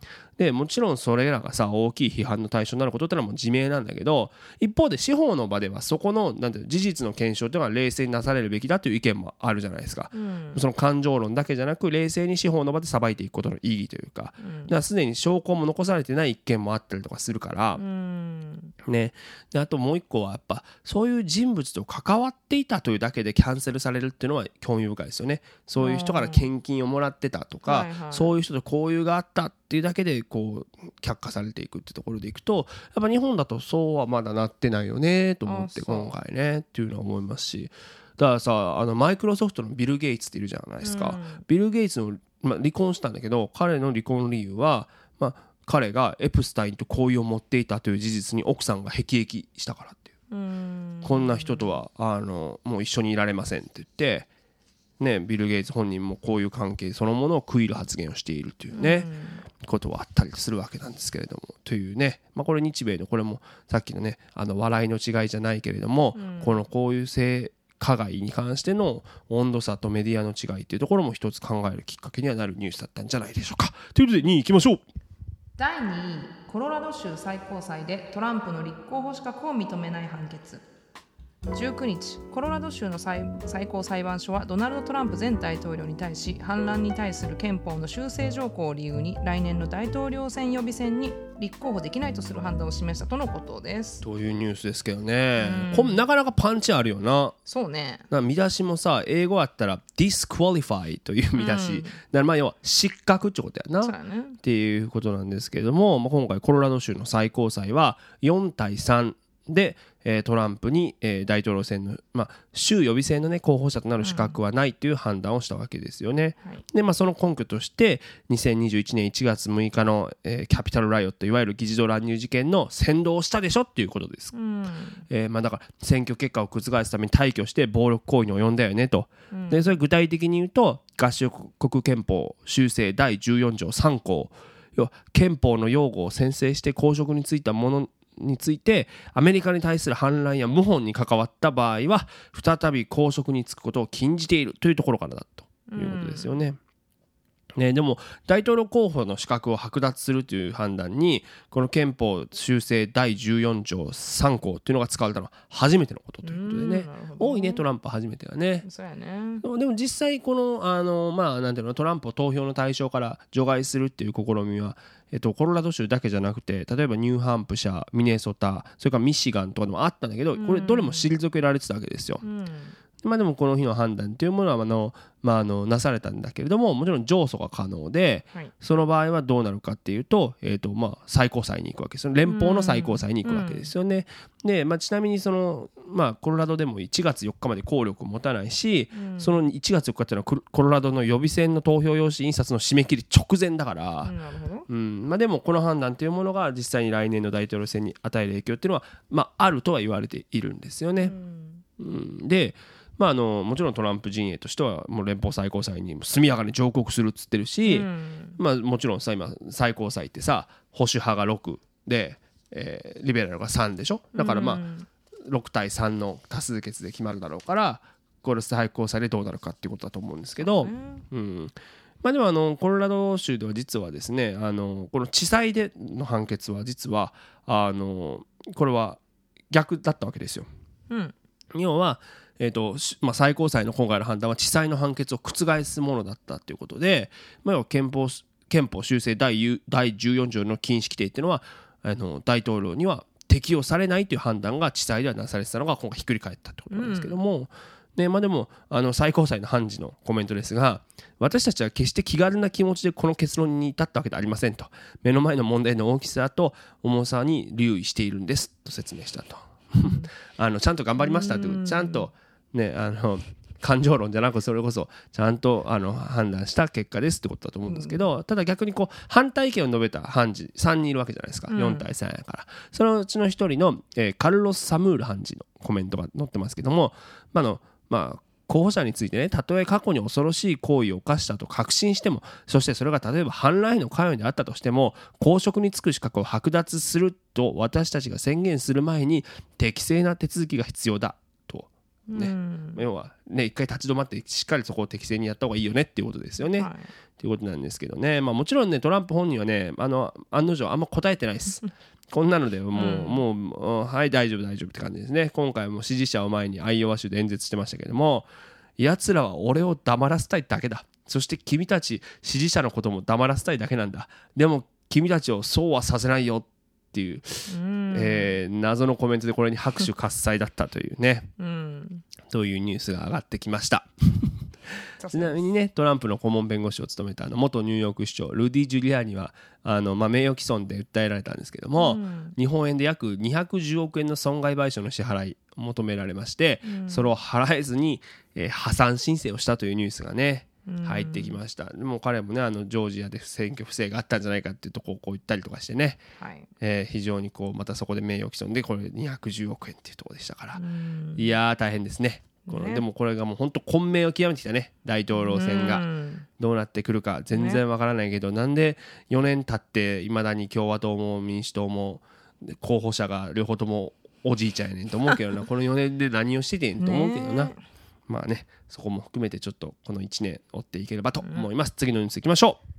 でもちろんそれらがさ大きい批判の対象になることってのはもう自明なんだけど一方で司法の場ではそこのなんていうの事実の検証というのは冷静になされるべきだという意見もあるじゃないですか。うん。その感情論だけじゃなく冷静に司法の場で裁いていくことの意義というか,、だからすでに証拠も残されてない一件もあったりとかするから、うん。ね、であともう一個はやっぱそういう人物と関わっていたというだけでキャンセルされるっていうのは興味深いですよね。そういう人から献金をもらってたとか、はいはい。そういう人と交友があったっていうだけでこう却下されていくってところでいくとやっぱ日本だとそうはまだなってないよねと思って今回ねっていうのは思いますし。だからさあのマイクロソフトのビル・ゲイツっているじゃないですか、うん。ビル・ゲイツの、まあ、離婚したんだけど彼の離婚理由は、まあ、彼がエプスタインと交友を持っていたという事実に奥さんが辟易したからっていう。うん。こんな人とはあのもう一緒にいられませんって言って、ね、ビル・ゲイツ本人もこういう関係そのものを食いる発言をしているというね、ことはあったりするわけなんですけれどもというね、まあ、これ日米のこれもさっきのねあの笑いの違いじゃないけれども、このこういう性加害に関しての温度差とメディアの違いっていうところも一つ考えるきっかけにはなるニュースだったんじゃないでしょうか。ということで2位いきましょう第2位コロラド州最高裁でトランプの立候補資格を認めない判決。19日コロラド州の最最高裁判所はドナルド・トランプ前大統領に対し反乱に対する憲法の修正条項を理由に来年の大統領選予備選に立候補できないとする判断を示したとのことです。というニュースですけどね、こんなかなかパンチあるよな。そうね。な見出しもさ英語やったら disqualify という見出し、だからまあ要は失格ってことやな。そうやね。っていうことなんですけれども、まあ、今回コロラド州の最高裁は4対3で、えートランプに、えー大統領選の、まあ、州予備選の、ね、候補者となる資格はないという判断をしたわけですよね。はい。で、まあ、その根拠として2021年1月6日の、えーキャピタル・ライオットいわゆる議事堂乱入事件の先導をしたでしょっていうことです。うん。えーまあ、だから選挙結果を覆すために大挙して暴力行為に及んだよねと、でそれ具体的に言うと合衆国憲法修正第14条3項。要は憲法の用語を宣誓して公職に就いたものについてアメリカに対する反乱や謀反に関わった場合は再び公職に就くことを禁じているというところからだということですよね。ね、でも大統領候補の資格を剥奪するという判断にこの憲法修正第14条3項っていうのが使われたのは初めてのことということでねうんなるほど多いねトランプ初めてはね。そうやねでもでも実際このあのまあなんていうのトランプを投票の対象から除外するっていう試みは、えっと、コロラド州だけじゃなくて例えばニューハンプシャーミネソタそれからミシガンとかでもあったんだけどこれどれも退けられてたわけですよ。うんまあ、でもこの日の判断というものはあの、まあ、あのなされたんだけれどももちろん上訴が可能ではい。その場合はどうなるかっていうと,、えーとまあ、最高裁に行くわけですよ連邦の最高裁に行くわけですよね。で、まあ、ちなみにその、まあ、コロラドでも1月4日まで効力を持たない。し、その1月4日っていうのはコロラドの予備選の投票用紙印刷の締め切り直前だから。うんまあ、でもこの判断というものが実際に来年の大統領選に与える影響っていうのは、まあ、あるとは言われているんですよね。うん。で、まあ、あのもちろんトランプ陣営としてはもう連邦最高裁に速やかに上告するっつってるし、うん。まあ、もちろんさ今最高裁ってさ保守派が6で、えーリベラルが3でしょ？だからまあ、うん。6対3の多数決で決まるだろうからこれ最高裁でどうなるかっていうことだと思うんですけど、うん。まあ、でもあのコロラド州では実はですねあのこの地裁での判決は実はあのこれは逆だったわけですよ。うん。要は、えーとしまあ、最高裁の今回の判断は地裁の判決を覆すものだったということで、まあ、要は憲法憲法修正第10第14条の禁止規定っていうのはあの大統領には適用されないという判断が地裁ではなされてたのが今回ひっくり返ったってことなんですけども、ねまあ、でもあの最高裁の判事のコメントですが私たちは決して気軽な気持ちでこの結論に至ったわけではありませんと。目の前の問題の大きさと重さに留意しているんですと説明したと。あのちゃんと頑張りましたとちゃんとねあの 感情論じゃなくそれこそちゃんとあの判断した結果ですってことだと思うんですけど、ただ逆にこう反対意見を述べた判事3人いるわけじゃないですか、4対3やから。そのうちの1人の、えーカルロス・サムール判事のコメントが載ってますけども、まああのまあ、候補者についてねたとえ過去に恐ろしい行為を犯したと確信してもそしてそれが例えば反乱への関与であったとしても公職に就く資格を剥奪すると私たちが宣言する前に適正な手続きが必要だ。とね。うん。要はね一回立ち止まってしっかりそこを適正にやった方がいいよねっていうことですよね。はい。ということなんですけどね、まあ、もちろんねトランプ本人はねあの案の定あんま答えてないです。こんなのでもう、もうもうはい大丈夫大丈夫って感じですね。今回も支持者を前にアイオワ州で演説してましたけども奴らは俺を黙らせたいだけだ。そして君たち支持者のことも黙らせたいだけなんだ。でも君たちをそうはさせないよっていう、うん。えー謎のコメントでこれに拍手喝采だったというね。うんというニュースが上がってきました。ちなみにねトランプの顧問弁護士を務めたあの元ニューヨーク市長ルディ・ジュリアーニはあの、まあ、名誉毀損で訴えられたんですけども、うん。日本円で約210億円の損害賠償の支払いを求められまして、それを払えずに、えー破産申請をしたというニュースがね入ってきました、でも彼もねあのジョージアで選挙不正があったんじゃないかっていうとこをこう言ったりとかしてね、はい。えー非常にこうまたそこで名誉毀損でこれ210億円っていうところでしたから、うん。いやー大変ですね。このね。でもこれがもう本当混迷を極めてきたね大統領選が。うん。どうなってくるか全然わからないけど、なんで4年経っていまだに共和党も民主党も候補者が両方ともおじいちゃんやねんと思うけどな。この4年で何をしててんと思うけどな、ね。まあねそこも含めてちょっとこの1年追っていければと思います、次のニュースいきましょう。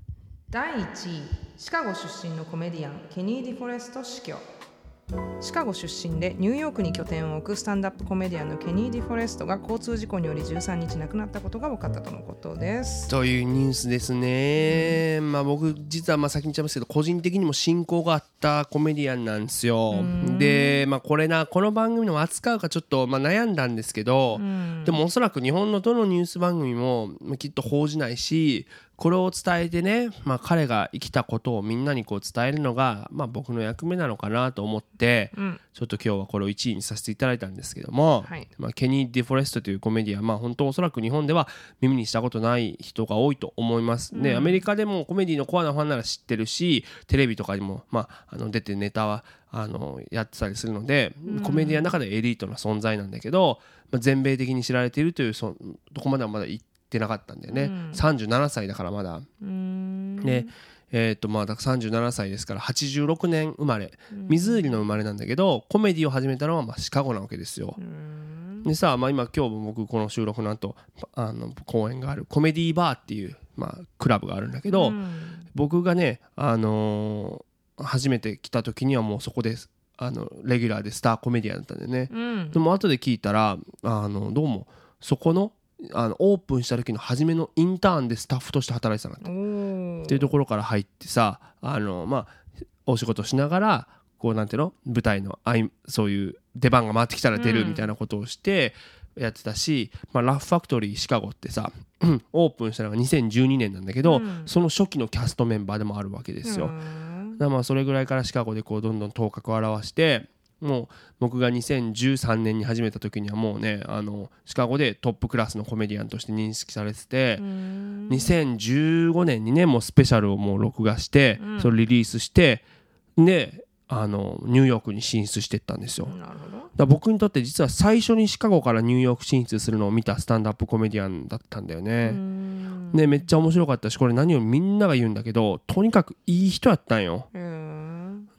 第1位シカゴ出身のコメディアンケニー・ディフォレスト死去。シカゴ出身でニューヨークに拠点を置くスタンダップコメディアンのケニー・ディフォレストが交通事故により13日亡くなったことが分かったとのことです。というニュースですね、まあ僕実はまあ先に言っちゃいますけど個人的にも親交があったコメディアンなんですよ。でまあこれなこの番組の扱うかちょっとまあ悩んだんですけど、でもおそらく日本のどのニュース番組もまあきっと報じないしこれを伝えてね、まあ、彼が生きたことをみんなにこう伝えるのが、まあ、僕の役目なのかなと思って、ん。ちょっと今日はこれを1位にさせていただいたんですけども、はい。まあ、ケニー・ディフォレストというコメディアン、まあ、本当おそらく日本では耳にしたことない人が多いと思います、ねアメリカでもコメディのコアなファンなら知ってるしテレビとかにも、まあ、あの出てネタはあのやってたりするので、コメディアンの中でエリートな存在なんだけど、まあ、全米的に知られているというそどこまではまだ行ってなかったんだよね、37歳だからまだ。でえーとまあ、だから37歳ですから86年生まれ。ミズーリの生まれなんだけどコメディを始めたのはまあシカゴなわけですよ。でさ、まあ、今今日も僕この収録の後あの公演があるコメディバーっていう、まあ、クラブがあるんだけど、僕がね、あのー初めて来た時にはもうそこであのレギュラーでスターコメディアンだったんでね、うん。でも後で聞いたらあのどうもそこのあのオープンした時の初めのインターンでスタッフとして働いてたんだって。いうところから入ってさあの、まあ、お仕事しながらこうなんていうの？舞台のあいそういう出番が回ってきたら出るみたいなことをしてやってたし、まあ、ラフファクトリーシカゴってさ オープンしたのが2012年なんだけど、うん。その初期のキャストメンバーでもあるわけですよ。うん。だからまあそれぐらいからシカゴでこうどんどん頭角を現してもう僕が2013年に始めた時にはもうねあのシカゴでトップクラスのコメディアンとして認識されてて、2015年にねもうスペシャルをもう録画して、それをリリースしてであのニューヨークに進出していったんですよ。だ僕にとって実は最初にシカゴからニューヨーク進出するのを見たスタンダップコメディアンだったんだよね。ねめっちゃ面白かったしこれ何よりみんなが言うんだけどとにかくいい人やったんよ。うん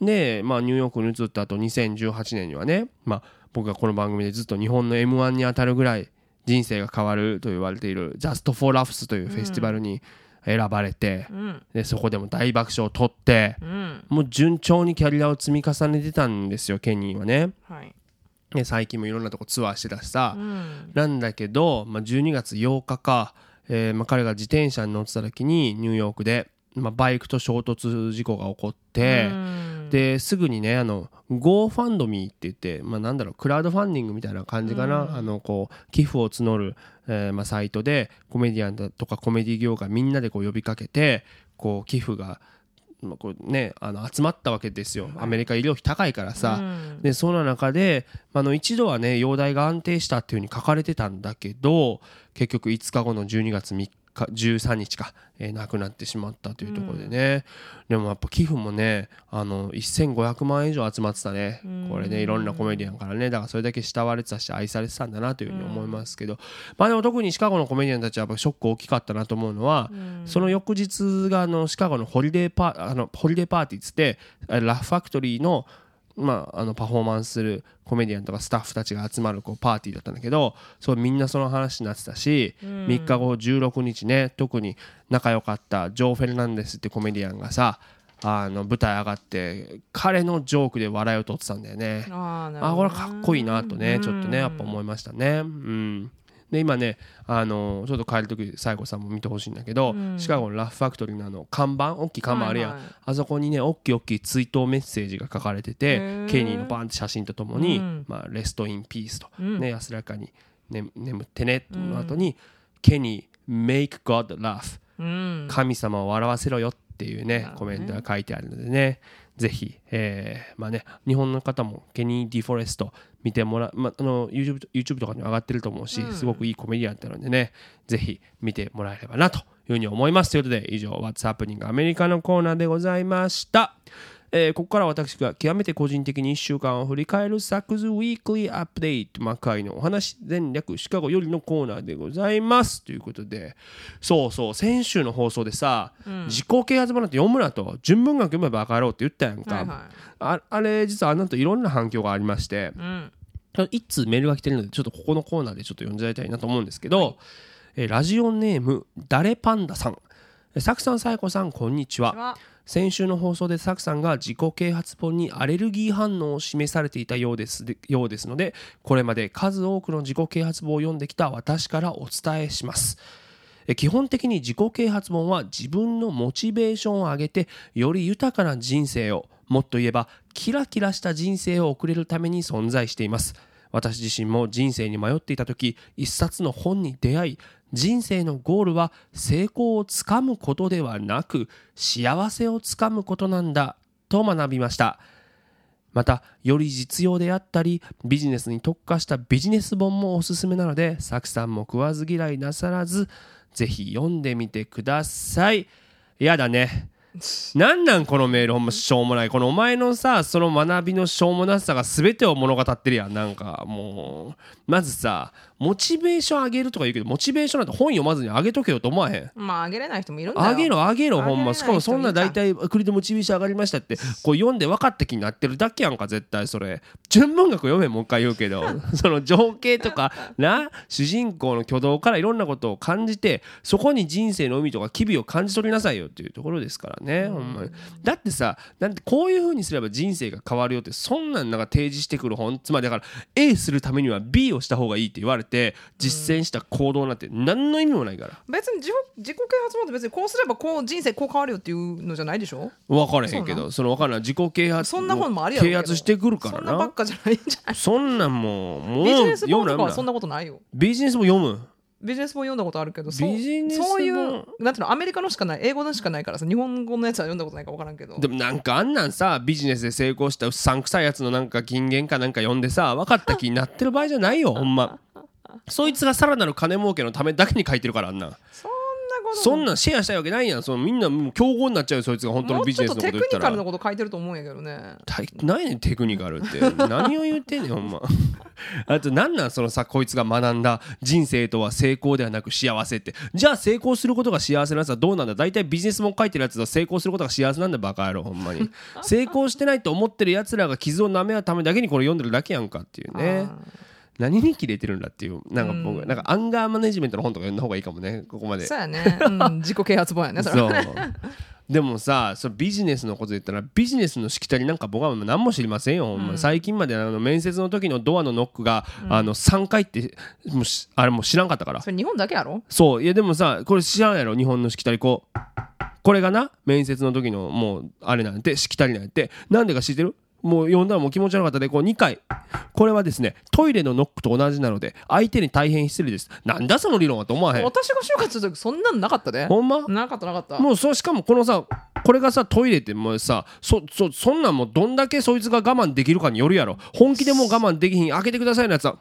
で、まあ、ニューヨークに移った後2018年にはね、まあ、僕がこの番組でずっと日本の m 1に当たるぐらい人生が変わると言われている「Just for Laughs」というフェスティバルに選ばれて、うん。でそこでも大爆笑を取ってうん。もう順調にキャリアを積み重ねてたんですよケニーはね。はい。で最近もいろんなとこツアーしてたしさ、うん。なんだけど、まあ、12月8日か、えーまあ、彼が自転車に乗ってた時にニューヨークで、まあ、バイクと衝突事故が起こって。うんですぐにねあの GoFundMe って言って、まあ、なんだろうクラウドファンディングみたいな感じかな、あのこう寄付を募る、えーまあ、サイトでコメディアンだとかコメディ業界みんなでこう呼びかけてこう寄付が、まあこうね、あの集まったわけですよ、アメリカ医療費高いからさ、うん。でそんな中で、まあ、あの一度はね容体が安定したっていうふうに書かれてたんだけど結局5日後の12月3か13日か、えー亡くなってしまったというところでね、でもやっぱ寄付もねあの1500万円以上集まってたね、これねいろんなコメディアンからねだからそれだけ慕われてたし愛されてたんだなというふうに思いますけど、まあでも特にシカゴのコメディアンたちはやっぱショック大きかったなと思うのは、その翌日があのシカゴのホリデーパあのホリデーパーティーっつってえラフファクトリーのまあ、あのパフォーマンスするコメディアンとかスタッフたちが集まるこうパーティーだったんだけどそうみんなその話になってたし、3日後16日ね特に仲良かったジョー・フェルナンデスってコメディアンがさあの舞台上がって彼のジョークで笑いを取ってたんだよね。ああこれかっこいいなとねちょっとねやっぱ思いましたね。うんで今ねあのちょっと帰る時西郷さんも見てほしいんだけど、シカゴのラフファクトリーのあの看板大きい看板あるやん、はいはい。あそこにね大きい大きい追悼メッセージが書かれててケニーのバンって写真とともに「うん。まあ、レスト・イン・ピース」と、うん。ね、安らかに、ね、眠ってねの後に「ケニー make God laugh」うん。神様を笑わせろよっていうね。コメントが書いてあるのでねぜひ、えーまあね、日本の方もケニー・ディフォレスト見てもらう、まあ、あの YouTube, YouTube とかにも上がってると思うし、すごくいいコメディアンだったのでねぜひ見てもらえればなというふうに思いますということで以上 What's Happening アメリカのコーナーでございました。えーここからは私が極めて個人的に1週間を振り返る Saku's Weekly Update 魔界のお話前略シカゴよりのコーナーでございます。ということでそうそう先週の放送でさ、自己啓発本なんて読むなと純文学読めば分かろうって言ったやんか、はいはああれ実はあの後いろんな反響がありましていうん。一通メールが来てるのでちょっとここのコーナーでちょっと読んじゃいたいなと思うんですけど、えーラジオネームダレパンダさん。えーサクさんサイコさんこんにちは。は先週の放送でサクさんが自己啓発本にアレルギー反応を示されていたようです。ようですのでこれまで数多くの自己啓発本を読んできた私からお伝えします。基本的に自己啓発本は自分のモチベーションを上げてより豊かな人生をもっと言えばキラキラした人生を送れるために存在しています。私自身も人生に迷っていた時一冊の本に出会い人生のゴールは成功をつかむことではなく幸せをつかむことなんだと学びました。またより実用であったりビジネスに特化したビジネス本もおすすめなのでサクさんも食わず嫌いなさらずぜひ読んでみてください。やだね。なんなんこのメールほんましょうもない。このお前のさその学びのしょうもなさが全てを物語ってるやん。なんかもうまずさモチベーション上げるとか言うけどモチベーションなんて本読まずに上げとけよと思わへん？まああげれない人もいるんだよ。上げろ上げろほんま。しかもそんな大体クリでモチベーション上がりましたってこう読んで分かった気になってるだけやんか絶対それ。純文学読めもう一回言うけど。その情景とかな主人公の挙動からいろんなことを感じてそこに人生の海とか機微を感じ取りなさいよっていうところですからねほんまに。だってさなんてこういう風にすれば人生が変わるよってそんなんなんか提示してくる本つまりだから A するためには B をした方がいいって言われて実践した行動なんて何の意味もないから。別に自己自己啓発本って別にこうすればこう人生こう変わるよっていうのじゃないでしょ？分からへんけどその？分からん自己啓発そんな本もあるやろうけど。啓発してくるからそんなばっなかじゃないんじゃない？そんなんもうもうビジネス本とかはそんなことないよ。ビジネスも読む。ビジネス本読んだことあるけどそうビジネス本そういうなんていうのアメリカのしかない英語のしかないからさ日本語のやつは読んだことないから分からんけど。でもなんかあんなんさビジネスで成功したうっさんくさいやつのなんか金言かなんか読んでさ分かった気になってる場合じゃないよほんま そいつがさらなる金儲けのためだけに書いてるからあんな。んそんなことそんなんシェアしたいわけないやん。そのみんなもう競合になっちゃうよそいつが本当ものビジネスのこと言ったら。クニカルなこと書いてると思うんやけどね。た何やねんテクニカルって。何を言ってんねんほんま。あと何なんそのさこいつが学んだ人生とは成功ではなく幸せって。じゃあ成功することが幸せなやつはどうなんだ？大体ビジネスも書いてるやつは成功することが幸せなんだバカ野郎ほんまに。成功してないと思ってるやつらが傷を舐め合うためだけにこれ読んでるだけやんかっていうね何に切れてるんだっていうなんか僕、なんかアンガーマネジメントの本とか読んだ方がいいかもねここまで。そうやね、うん、自己啓発本やねそれそう。でもさそれビジネスのこと言ったらビジネスのしきたりなんか僕は何も知りませんよ、ほんま。最近まであの面接の時のドアのノックが、あの3回ってもうしあれもう知らんかったから。それ日本だけやろ？そう。いやでもさこれ知らんやろ？日本のしきたりこう。これがな？面接の時のもうあれなんてしきたりなんて。なんでか知ってる？もう読んだらもう気持ち悪かったで。こう2回。これはですねトイレのノックと同じなので相手に大変失礼です。なんだその理論はと思わへん。私が就活する時そんなのなかったで。ほんま？なかったなかった。もうそうしかもこのさこれがさトイレってもうさそそそんなんもうどんだけそいつが我慢できるかによるやろ。本気でもう我慢できひん開けてくださいのやつは。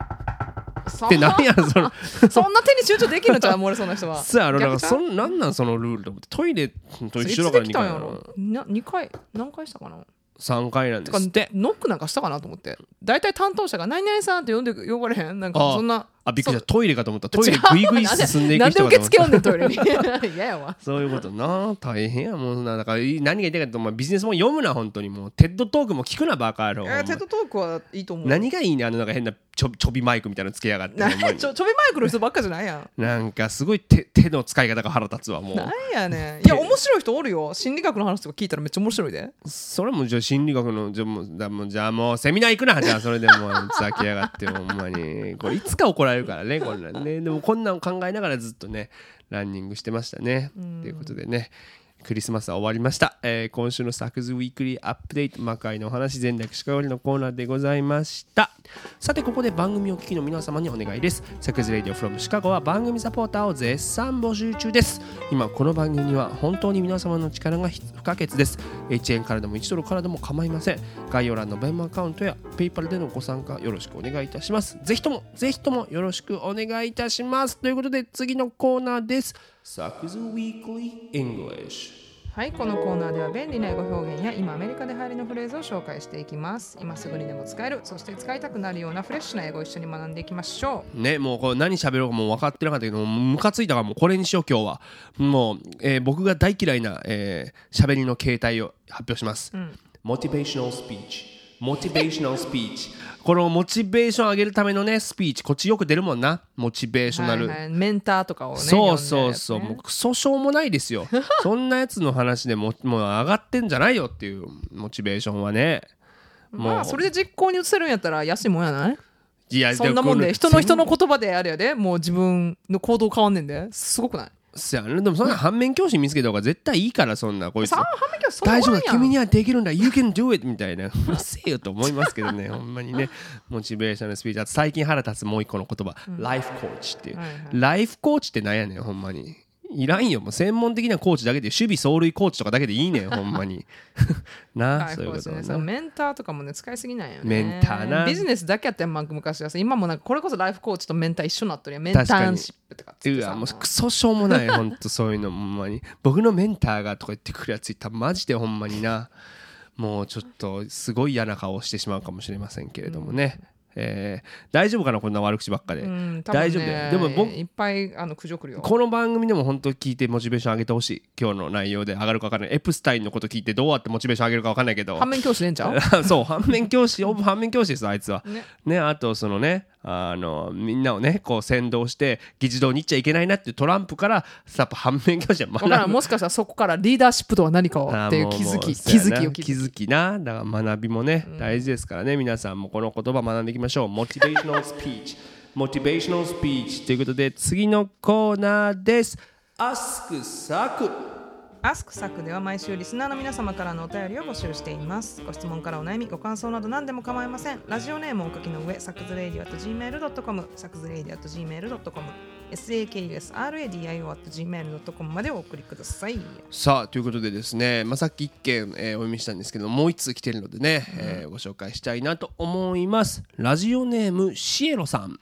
って何やろその。そんな手に集中できる のじゃん、俺その人は。そうやろだからそんなんなんそのルールと思って。トイレとい一緒だから2つできたんや回やろろな。2回？何回したかな？3回なんですって。ノックなんかしたかなと思って。大体担当者が「何々さん」って呼んで呼ばれへん？なんかあ。そんなあびっくりした。トイレかと思った。トイレグイグイ進んでいくなんで人かと思った受付呼んでんトイレに。嫌やわそういうことな大変やもんなだから何が言いたいかとお前ビジネスも読むな本当にもう。 TED Talk も聞くなバカ野郎。えーテッドトークはいいと思う。何がいいねあのなんか変なちょちょびマイクみたいなのつけやがって。ち ょちょびマイクの人ばっかじゃないやん。なんかすごい手手の使い方が腹立つわもう。なんやねん。いや面白い人おるよ。心理学の話とか聞いたらめっちゃ面白いで。それもじゃあ心理学のじゃもうじゃあもうセミナー行くなじゃあそれでもうふざけやがってほんまに。これいつか怒られるからねこんなんね。でもこんなん考えながらずっとねランニングしてましたね。ということでね。クリスマスは終わりました、えー今週のサクズウィークリーアップデート魔界のお話全略しかわりのコーナーでございました。さてここで番組をお聞きの皆様にお願いです。サクズレディオ from シカゴは番組サポーターを絶賛募集中です。今この番組には本当に皆様の力が不可欠です。1円からでも1ドルからでも構いません。概要欄のベンマアカウントや PayPal でのご参加よろしくお願いいたします。ぜひともぜひともよろしくお願いいたします。ということで次のコーナーです。サクズウィークリー English. はいこのコーナーでは便利な英語表現や今アメリカで流行りのフレーズを紹介していきます。今すぐにでも使えるそして使いたくなるようなフレッシュな英語を一緒に学んでいきましょね、もうこれ何喋ろうかもう分かってなかったけどムカついたからもうこれにしよう今日は。もう、えー僕が大嫌いなえー喋、りの形態を発表します、モチベーショナルスピーチモチベーショナルスピーチこのモチベーション上げるためのねスピーチこっちよく出るもんな。モチベーうショナル、はいはい、メンターとかをねそうそうそう、ね。もうクソしょうもないですよ。そんなやつの話でももう上がってんじゃないよっていうモチベーションはねもう。まあそれで実行に移せるんやったら安いもんやない？いやそんなもんで人の人のこ言葉であれやで。もう自分の行動変わんねんで。すごくない？そやなでもそんな反面教師見つけた方が絶対いいからそんなこいつ。反面教師大丈夫君にはできるんだ You can do it みたいなうるせえよと思いますけどね ほんまにね。モチベーションのスピーチ。あと最近腹立つもう一個の言葉、ライフコーチっていう、はいはい。ライフコーチってなんやねんほんまにいらんよ。もう専門的なコーチだけで守備走塁コーチとかだけでいいねん ほんまに。なはいそういうことね。そのメンターとかもね使いすぎないよね。メンターな。ビジネスだけやってんまん昔はさ今もなんかこれこそライフコーチとメンター一緒になっとるやん。メンターシップとかっうわもうクソしょうもないほんとそういうのほんまに。僕のメンターがとか言ってくるやついたらマジでほんまにな。もうちょっとすごい嫌な顔をしてしまうかもしれませんけれどもね、えー大丈夫かなこんな悪口ばっかで、うん大丈夫だよ。でも僕いっぱいあの苦情来るよ。この番組でも本当聞いてモチベーション上げてほしい。今日の内容で上がるか分かんない。エプスタインのこと聞いてどうやってモチベーション上げるか分かんないけど。反面教師でんちゃうそう反面教師反面教師ですあいつは。ね。ねあとそのねあのみんなをねこう先導して議事堂に行っちゃいけないなっていうトランプからやっぱ反面教師は学わからんぶもしかしたらそこからリーダーシップとは何かをっていう気づき気づきを気づきなだから学びもね、大事ですからね皆さん。もこの言葉学んでいきましょうモチベーショナルスピーチモチベーショナルスピーチということで次のコーナーです。Ask サクアスクサクでは毎週リスナーの皆様からのお便りを募集しています。ご質問からお悩み、ご感想など何でも構いません。ラジオネームをお書きの上、サクズレイディオ at gmail.com、サクズレイディオ at gmail.com、sakusradio at gmail.com までお送りください。さあということでですね、まあ、さっき1件、えーお読みしたんですけどもう1通来てるのでね、えーご紹介したいなと思います。ラジオネームシエロさん。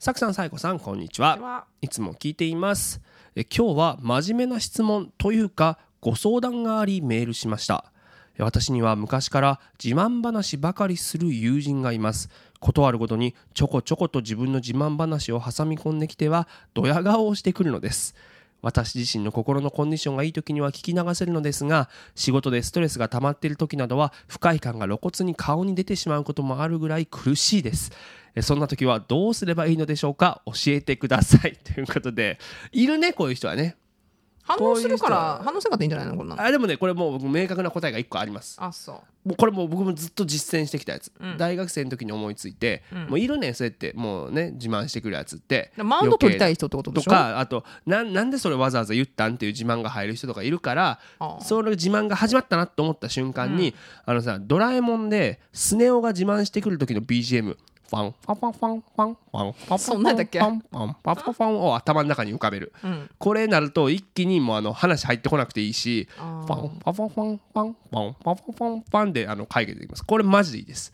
さくさんさいこさんこんにちは。いつも聞いていますえ今日は真面目な質問というかご相談がありメールしました。私には昔から自慢話ばかりする友人がいます。断るごとにちょこちょこと自分の自慢話を挟み込んできてはドヤ顔をしてくるのです。私自身の心のコンディションがいい時には聞き流せるのですが仕事でストレスが溜まっている時などは不快感が露骨に顔に出てしまうこともあるぐらい苦しいです。そんな時はどうすればいいのでしょうか？教えてください。ということでいるねこういう人はね。反応するから、反応せんかったらいいんじゃないの？こんな。の。あでもねこれもう僕明確な答えが1個あります。あ、そう。もうこれもう僕もずっと実践してきたやつ、うん。大学生の時に思いついて、もういるねんそうやってもうね自慢してくるやつって。マウント取りたいい人ってことでとしょ？かあとなんなんでそれわざわざ言ったんっていう自慢が入る人とかいるからああ。その自慢が始まったなと思った瞬間に、あのさドラえもんでスネ夫が自慢してくる時の BGM ファンファンファンファンファンファンファンそんなんだっけファンファンファンファンファンを頭の中に浮かべる、うんこれになると一気にもうあの話入ってこなくていいしフあーァンファンファンファンファンファンファンファンファンファンであの解決できますこれマジでいいです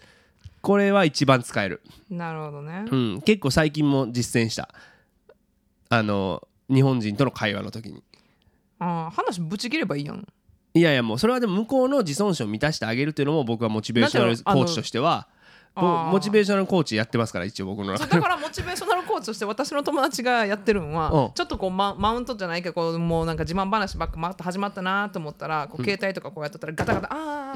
これは一番使える、なるほどねうん、結構最近も実践したあの日本人との会話の時にあー話ぶち切ればいいやんいやいやもうそれはでも向こうの自尊心を満たしてあげるっていうのも僕はモチベーショナルコーチとしてはぼあーモチベーショナルコーチやってますから一応僕の中でだからモチベーショナルコーチとして私の友達がやってるんは、うん。ちょっとこうママウントじゃないけどこうもうなんか自慢話ばっかまた始まったなと思ったらこう携帯とかこうやってたらガタガタ「あ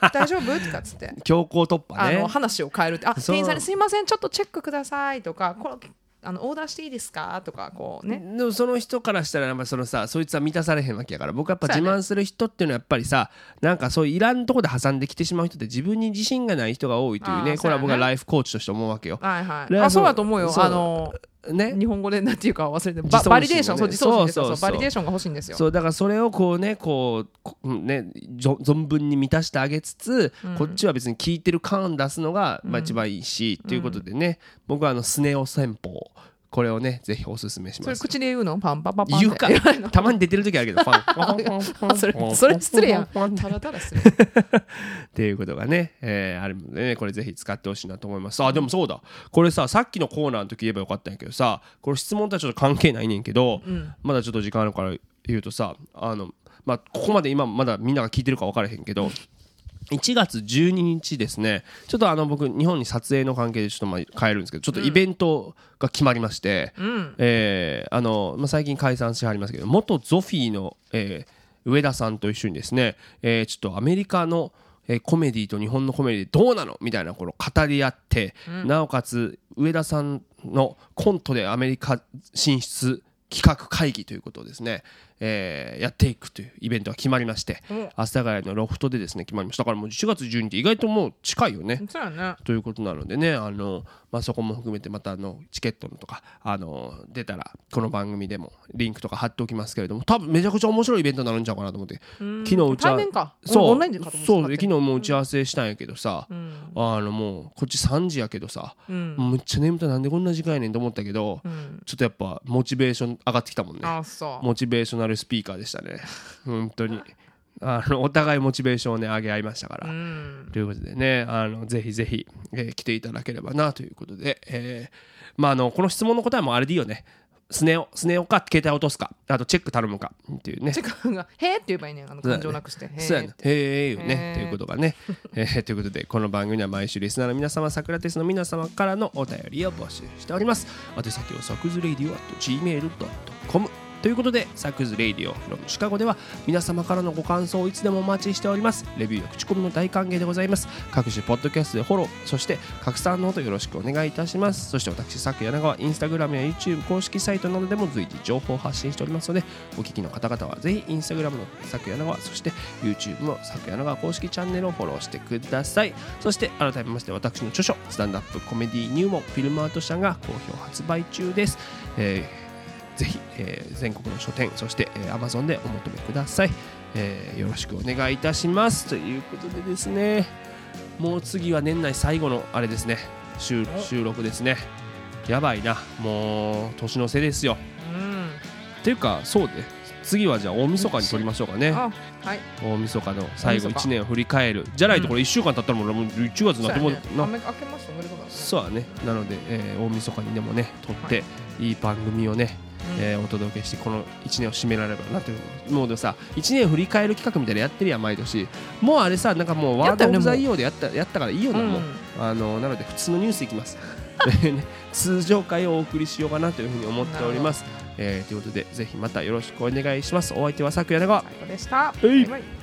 あ 大丈夫?」とかっつって。強行突破ね。あの話を変えるって「あ店員さんにすいませんちょっとチェックください」とか「これあのオーダーしていいですか?」とかこうね。でもその人からしたらやっぱそのさそいつは満たされへんわけやから僕はやっぱ自慢する人っていうのはやっぱりさなんかそういういらんとこで挟んできてしまう人って自分に自信がない人が多いというねこれは僕はライフコーチとして思うわけよ。はいはい。であそうだと思うよ。あのね。日本語でなんていうか忘れて自尊心ババリデーションそうそうそう。そう validation が欲しいんですよ。そうだからそれをこうねこうねぞ存分に満たしてあげつつ、こっちは別に聞いてる感出すのが、まあ、一番いいし、ということでね。僕はあのスネ夫戦法これをねぜひおすすめします。それ口で言うの？パンパパパ言うか。たまに出てる時あるけどファン。あ それそれ失礼やん。ただただ失礼。っていうことがね、えーあるのでねこれぜひ使ってほしいなと思います。あでもそうだ。これささっきのコーナーの時言えばよかったんやけどさこれ質問とはちょっと関係ないねんけど、まだちょっと時間あるから言うとさあのまあここまで今まだみんなが聞いてるか分からへんけど1月12日ですね。ちょっとあの僕日本に撮影の関係でちょっとまあ帰るんですけどちょっとイベントが決まりまして、えーあのまあ、最近解散しはりますけど元ゾフィーの、えー上田さんと一緒にですね、えーちょっとアメリカのえーコメディと日本のコメディどうなのみたいなこの語り合って、なおかつ上田さんのコントでアメリカ進出企画会議ということをですね、えーやっていくというイベントが決まりまして、阿佐ヶ谷のロフトでですね決まりました。だからもう4月12日意外ともう近いよね、ということなのでねあの、まあ、そこも含めてまたあのチケットのとかあの出たらこの番組でもリンクとか貼っておきますけれども多分めちゃくちゃ面白いイベントになるんちゃうかなと思って。昨日打ち合わ対面か。そう。そう。昨日もう打ち合わせしたんやけどさ、あのもうこっち3時やけどさ、むっちゃ眠たいなんでこんな時間やねんと思ったけど、ちょっとやっぱモチベーション上がってきたもんね。あそう。モチベーショナルスピーカーでしたね。本当に。あのお互いモチベーションをね上げ合いましたから、ということでねあのぜひぜひ、えー来ていただければなということで、えーまああのこの質問の答えもあれでいいよね。スネ夫スネ夫か携帯落とすかあとチェック頼むかっていうね。チェックが「へーって言えばいいねんあの感情なくして「へそうやね。へえよね。ということがね、えーということでこの番組では毎週リスナーの皆様サクラテスの皆様からのお便りを募集しております。宛先はサクズレイディオ at gmail.com ということでサクズレイディオ from シカゴでは皆様からのご感想をいつでもお待ちしております。レビューや口コミも大歓迎でございます。各種ポッドキャストでフォローそして拡散のほどよろしくお願いいたします。そして私サク柳川インスタグラムや YouTube 公式サイトなどでも随時情報を発信しておりますのでお聞きの方々はぜひインスタグラムのサク柳川そして YouTube のサク柳川公式チャンネルをフォローしてください。そして改めまして私の著書スタンダップコメディ入門フィルムアート社が好評発売中です、えーぜひ、えー全国の書店そして、えー Amazon でお求めください、えーよろしくお願いいたします。ということでですねもう次は年内最後のあれですね。収収録ですね。やばいな。もう年の瀬ですよ。うん。っていうかそうで次はじゃあ大晦日に撮りましょうかね。あはい。大晦日の最後大晦日。1年を振り返る。じゃないとこれ1週間経ったらもうもう1月になってもそうだね。な。ので、えー大晦日にでもね撮って、い、い番組をね、えーお届けしてこの1年を締められればなというもうでもさ1年振り返る企画みたいなのやってるやん毎年。もうあれさなんかもうワード・オブ・ザ・イオーでやったやったからいいよな、うん。もう。あのなので普通のニュースいきます。ね 通常回をお送りしようかなというふうに思っております、えーということでぜひまたよろしくお願いします。お相手はさくやなが最高でした。い。バイバイ